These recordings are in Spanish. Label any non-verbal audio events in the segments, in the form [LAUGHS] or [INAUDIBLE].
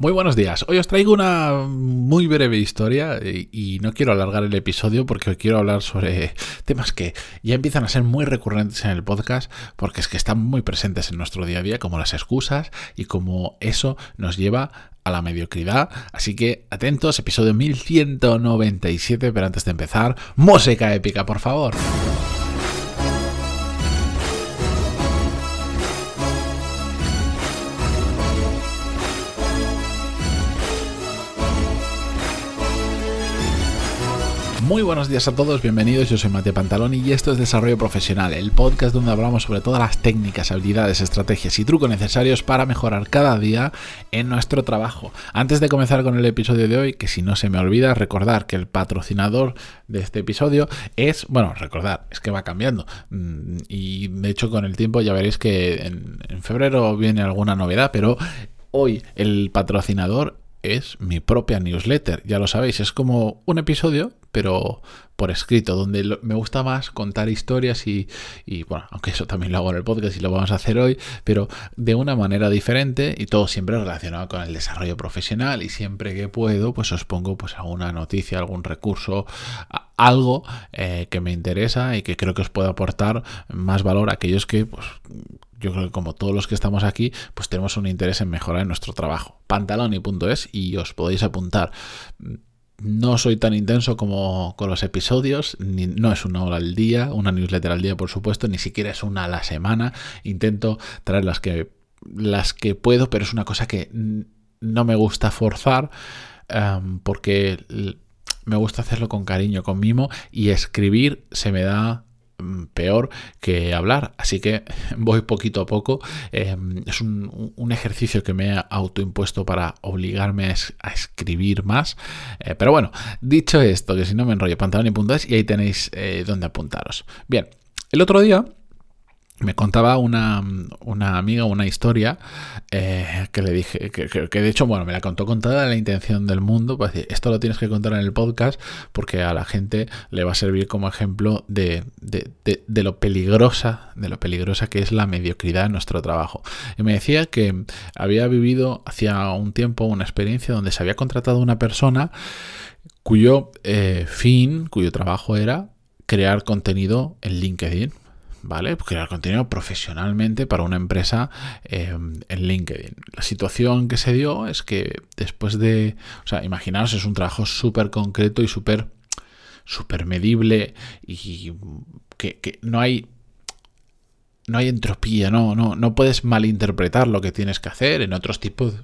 Muy buenos días. Hoy os traigo una muy breve historia y, no quiero alargar el episodio porque quiero hablar sobre [LAUGHS] temas que ya empiezan a ser muy recurrentes en el podcast porque es que están muy presentes en nuestro día a día como las excusas y como eso nos lleva a la mediocridad. Así que atentos, episodio 1197, pero antes de empezar, música épica, por favor. Muy buenos días a todos, bienvenidos. Yo soy Mateo Pantaloni y esto es Desarrollo Profesional, el podcast donde hablamos sobre todas las técnicas, habilidades, estrategias y trucos necesarios para mejorar cada día en nuestro trabajo. Antes de comenzar con el episodio de hoy, que si no se me olvida, recordar que el patrocinador de este episodio es, bueno, recordar, es que va cambiando. Mm, y de hecho con el tiempo ya veréis que en, en febrero viene alguna novedad, pero hoy el patrocinador es mi propia newsletter. Ya lo sabéis, es como un episodio pero por escrito, donde me gusta más contar historias y, bueno, aunque eso también lo hago en el podcast y lo vamos a hacer hoy, pero de una manera diferente y todo siempre relacionado con el desarrollo profesional y siempre que puedo, pues os pongo pues alguna noticia, algún recurso, algo eh, que me interesa y que creo que os puede aportar más valor a aquellos que pues yo creo que como todos los que estamos aquí, pues tenemos un interés en mejorar nuestro trabajo. Pantaloni.es y os podéis apuntar no soy tan intenso como con los episodios, ni, no es una hora al día, una newsletter al día por supuesto, ni siquiera es una a la semana. Intento traer las que, las que puedo, pero es una cosa que no me gusta forzar em, porque me gusta hacerlo con cariño, con mimo y escribir se me da peor que hablar. Así que [LAUGHS] voy poquito a poco. Em, es un, ejercicio que me he autoimpuesto para obligarme a, escribir más. Eh, pero bueno, dicho esto, que si no me enrollo, pantalón.es y ahí tenéis eh, donde apuntaros. Bien, el otro día me contaba una, una, amiga una historia eh, que le dije, que, de hecho, bueno, me la contó con toda la intención del mundo, pues esto lo tienes que contar en el podcast porque a la gente le va a servir como ejemplo de, de, lo peligrosa, de lo peligrosa que es la mediocridad en nuestro trabajo. Y me decía que había vivido hacía un tiempo una experiencia donde se había contratado una persona cuyo eh, fin, cuyo trabajo era crear contenido en LinkedIn ¿vale? Crear contenido profesionalmente para una empresa eh, en LinkedIn. La situación que se dio es que después de, o sea, imaginaos, es un trabajo súper concreto y súper súper medible y que, no hay no hay entropía, no, no, no puedes malinterpretar lo que tienes que hacer en otros tipos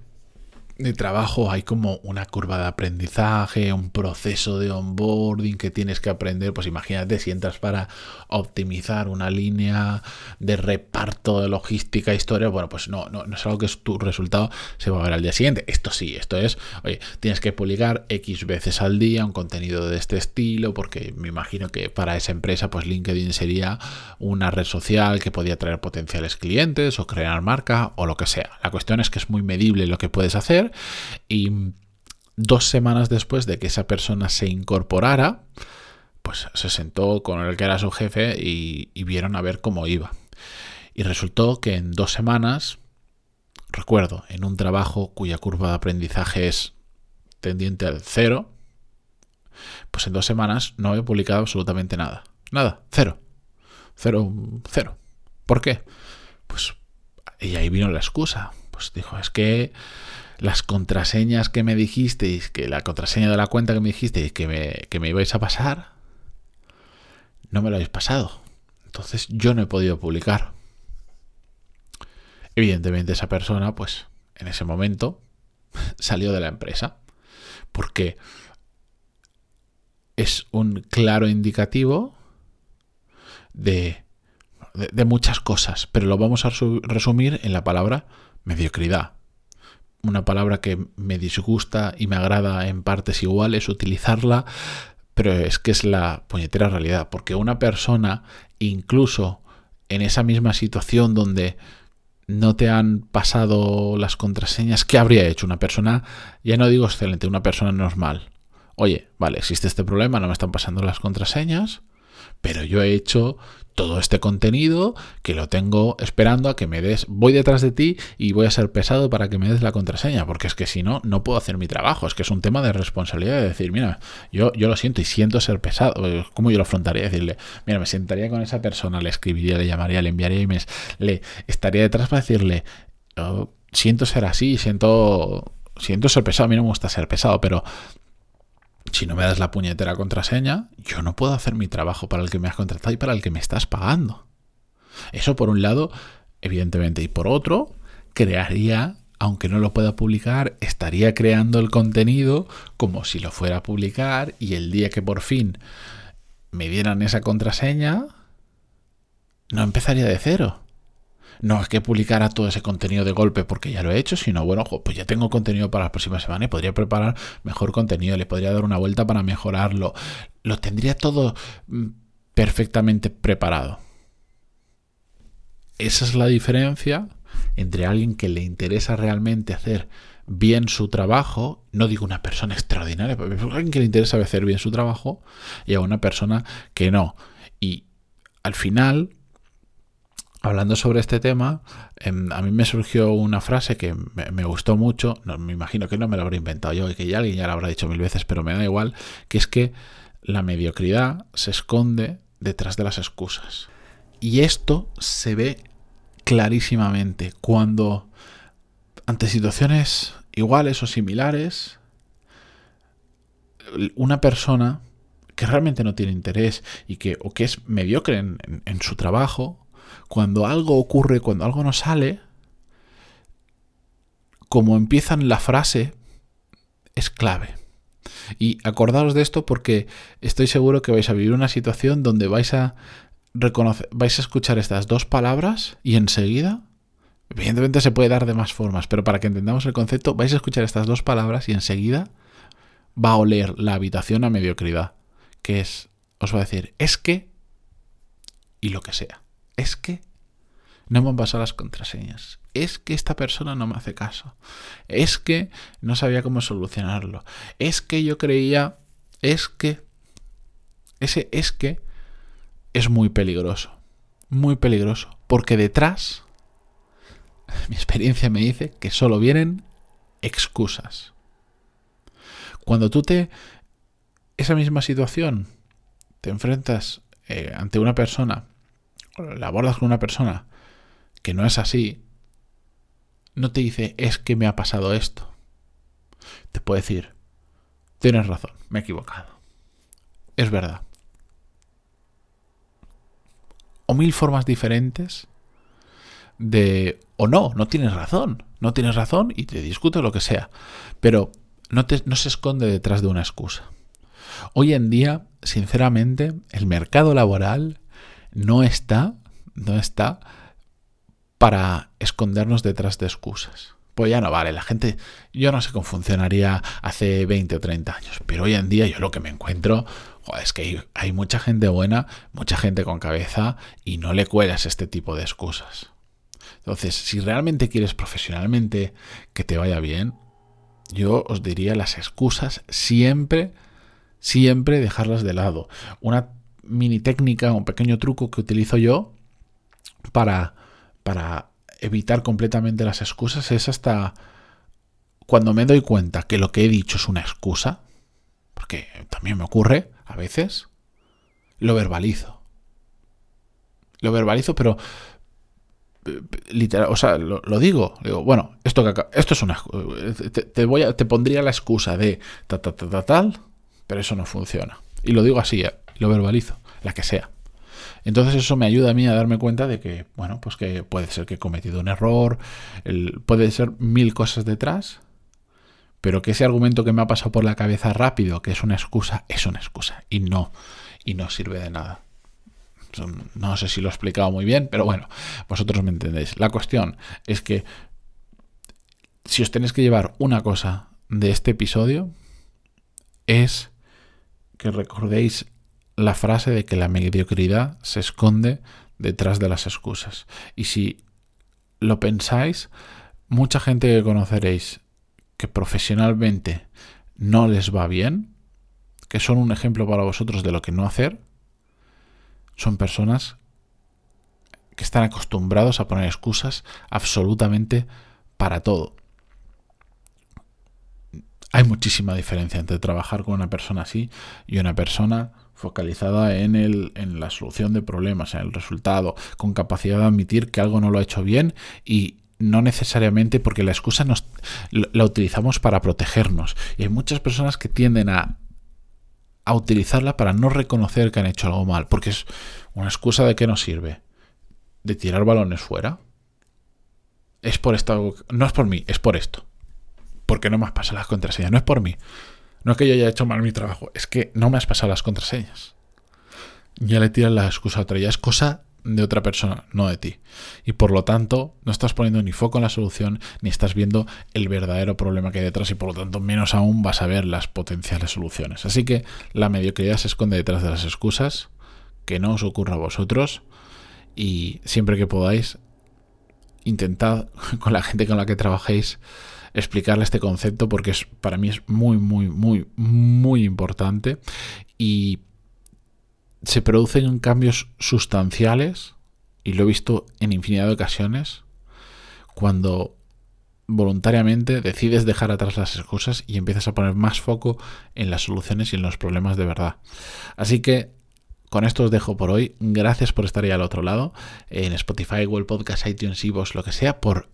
de trabajo hay como una curva de aprendizaje, un proceso de onboarding que tienes que aprender. Pues imagínate si entras para optimizar una línea de reparto de logística, historia. Bueno, pues no, no, no es algo que es tu resultado se va a ver al día siguiente. Esto sí, esto es, oye, tienes que publicar X veces al día un contenido de este estilo, porque me imagino que para esa empresa, pues LinkedIn sería una red social que podía traer potenciales clientes o crear marca o lo que sea. La cuestión es que es muy medible lo que puedes hacer y dos semanas después de que esa persona se incorporara, pues se sentó con el que era su jefe y, vieron a ver cómo iba. Y resultó que en dos semanas, recuerdo, en un trabajo cuya curva de aprendizaje es tendiente al cero, pues en dos semanas no he publicado absolutamente nada. Nada, cero. Cero, cero. ¿Por qué? Pues y ahí vino la excusa. Pues dijo, es que las contraseñas que me dijisteis, que la contraseña de la cuenta que me dijisteis que me, que me ibais a pasar, no me lo habéis pasado. Entonces yo no he podido publicar. Evidentemente esa persona, pues, en ese momento [LAUGHS] salió de la empresa. Porque es un claro indicativo de, de, de muchas cosas. Pero lo vamos a resumir en la palabra mediocridad una palabra que me disgusta y me agrada en partes iguales utilizarla, pero es que es la puñetera realidad, porque una persona, incluso en esa misma situación donde no te han pasado las contraseñas, ¿qué habría hecho una persona? Ya no digo excelente, una persona normal. Oye, vale, existe este problema, no me están pasando las contraseñas. Pero yo he hecho todo este contenido que lo tengo esperando a que me des, voy detrás de ti y voy a ser pesado para que me des la contraseña, porque es que si no, no puedo hacer mi trabajo, es que es un tema de responsabilidad de decir, mira, yo, yo lo siento y siento ser pesado, ¿cómo yo lo afrontaría? Decirle, mira, me sentaría con esa persona, le escribiría, le llamaría, le enviaría emails, le estaría detrás para decirle, oh, siento ser así, siento, siento ser pesado, a mí no me gusta ser pesado, pero si no me das la puñetera contraseña, yo no puedo hacer mi trabajo para el que me has contratado y para el que me estás pagando. Eso por un lado, evidentemente, y por otro, crearía, aunque no lo pueda publicar, estaría creando el contenido como si lo fuera a publicar y el día que por fin me dieran esa contraseña, no empezaría de cero no es que publicara todo ese contenido de golpe porque ya lo he hecho, sino bueno, pues ya tengo contenido para la próxima semana y podría preparar mejor contenido, le podría dar una vuelta para mejorarlo. Lo tendría todo mm, perfectamente preparado. Esa es la diferencia entre alguien que le interesa realmente hacer bien su trabajo, no digo una persona extraordinaria, pero alguien que le interesa hacer bien su trabajo, y a una persona que no. Y al final, hablando sobre este tema, em, a mí me surgió una frase que me, gustó mucho, no, me imagino que no me la habré inventado yo y que ya alguien ya la habrá dicho mil veces, pero me da igual, que es que la mediocridad se esconde detrás de las excusas. Y esto se ve clarísimamente cuando ante situaciones iguales o similares, una persona que realmente no tiene interés y que o que es mediocre en su trabajo cuando algo ocurre, cuando algo no sale, como empiezan la frase, es clave. Y acordaos de esto porque estoy seguro que vais a vivir una situación donde vais a reconocer, vais a escuchar estas dos palabras y enseguida, evidentemente se puede dar de más formas, pero para que entendamos el concepto, vais a escuchar estas dos palabras y enseguida va a oler la habitación a mediocridad, que es, os va a decir, es que y lo que sea es que no me han pasado las contraseñas. Es que esta persona no me hace caso. Es que no sabía cómo solucionarlo. Es que yo creía... Es que... Ese es que es muy peligroso. Muy peligroso. Porque detrás, [LAUGHS] mi experiencia me dice que solo vienen excusas. Cuando tú te... Esa misma situación, te enfrentas eh, ante una persona la abordas con una persona que no es así, no te dice es que me ha pasado esto. Te puede decir, tienes razón, me he equivocado. Es verdad. O mil formas diferentes de, o no, no tienes razón, no tienes razón y te discute lo que sea. Pero no, te, no se esconde detrás de una excusa. Hoy en día, sinceramente, el mercado laboral no está, no está para escondernos detrás de excusas. Pues ya no vale, la gente, yo no sé cómo funcionaría hace 20 o 30 años, pero hoy en día yo lo que me encuentro es que hay, mucha gente buena, mucha gente con cabeza y no le cuelas este tipo de excusas. Entonces, si realmente quieres profesionalmente que te vaya bien, yo os diría las excusas siempre, siempre dejarlas de lado. Una mini técnica, un pequeño truco que utilizo yo para, para evitar completamente las excusas es hasta cuando me doy cuenta que lo que he dicho es una excusa, porque también me ocurre a veces, lo verbalizo. Lo verbalizo, pero literal, o sea, lo, digo, digo, bueno, esto esto es una te, voy a, te pondría la excusa de tal, pero eso no funciona. Y lo digo así, ¿eh? Lo verbalizo, la que sea. Entonces eso me ayuda a mí a darme cuenta de que, bueno, pues que puede ser que he cometido un error, puede ser mil cosas detrás, pero que ese argumento que me ha pasado por la cabeza rápido, que es una excusa, es una excusa y no, y no sirve de nada. No sé si lo he explicado muy bien, pero bueno, vosotros me entendéis. La cuestión es que si os tenéis que llevar una cosa de este episodio, es que recordéis la frase de que la mediocridad se esconde detrás de las excusas. Y si lo pensáis, mucha gente que conoceréis que profesionalmente no les va bien, que son un ejemplo para vosotros de lo que no hacer, son personas que están acostumbrados a poner excusas absolutamente para todo. Hay muchísima diferencia entre trabajar con una persona así y una persona focalizada en, el, en la solución de problemas, en el resultado, con capacidad de admitir que algo no lo ha hecho bien y no necesariamente porque la excusa nos, la utilizamos para protegernos. Y hay muchas personas que tienden a, a utilizarla para no reconocer que han hecho algo mal, porque es una excusa de qué nos sirve. De tirar balones fuera. Es por esto, no es por mí, es por esto. Porque no me has pasado las contraseñas, no es por mí. No es que yo haya hecho mal mi trabajo, es que no me has pasado las contraseñas. Ya le tiras la excusa a otra, ya es cosa de otra persona, no de ti. Y por lo tanto, no estás poniendo ni foco en la solución, ni estás viendo el verdadero problema que hay detrás, y por lo tanto, menos aún vas a ver las potenciales soluciones. Así que la mediocridad se esconde detrás de las excusas, que no os ocurra a vosotros, y siempre que podáis, intentad [LAUGHS] con la gente con la que trabajéis explicarle este concepto porque es, para mí es muy, muy, muy, muy importante y se producen cambios sustanciales, y lo he visto en infinidad de ocasiones, cuando voluntariamente decides dejar atrás las excusas y empiezas a poner más foco en las soluciones y en los problemas de verdad. Así que con esto os dejo por hoy. Gracias por estar ahí al otro lado, en Spotify, Google Podcast, iTunes, vos lo que sea, por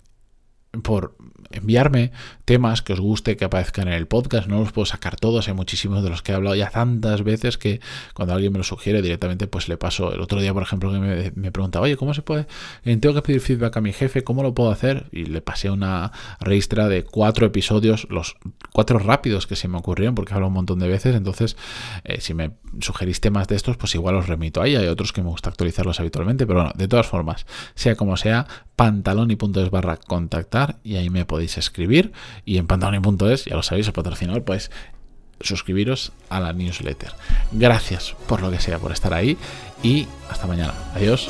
por enviarme temas que os guste que aparezcan en el podcast. No los puedo sacar todos, hay muchísimos de los que he hablado ya tantas veces que cuando alguien me lo sugiere directamente pues le paso. El otro día, por ejemplo, que me, me preguntaba, oye, ¿cómo se puede? Eh, tengo que pedir feedback a mi jefe, ¿cómo lo puedo hacer? Y le pasé una registra de cuatro episodios, los cuatro rápidos que se me ocurrieron, porque hablo un montón de veces. Entonces, eh, si me sugerís temas de estos, pues igual os remito ahí. Hay otros que me gusta actualizarlos habitualmente, pero bueno, de todas formas, sea como sea, pantaloni.es barra y ahí me podéis escribir y en pantaloni.es, ya lo sabéis, el patrocinador, pues suscribiros a la newsletter. Gracias por lo que sea, por estar ahí y hasta mañana. Adiós.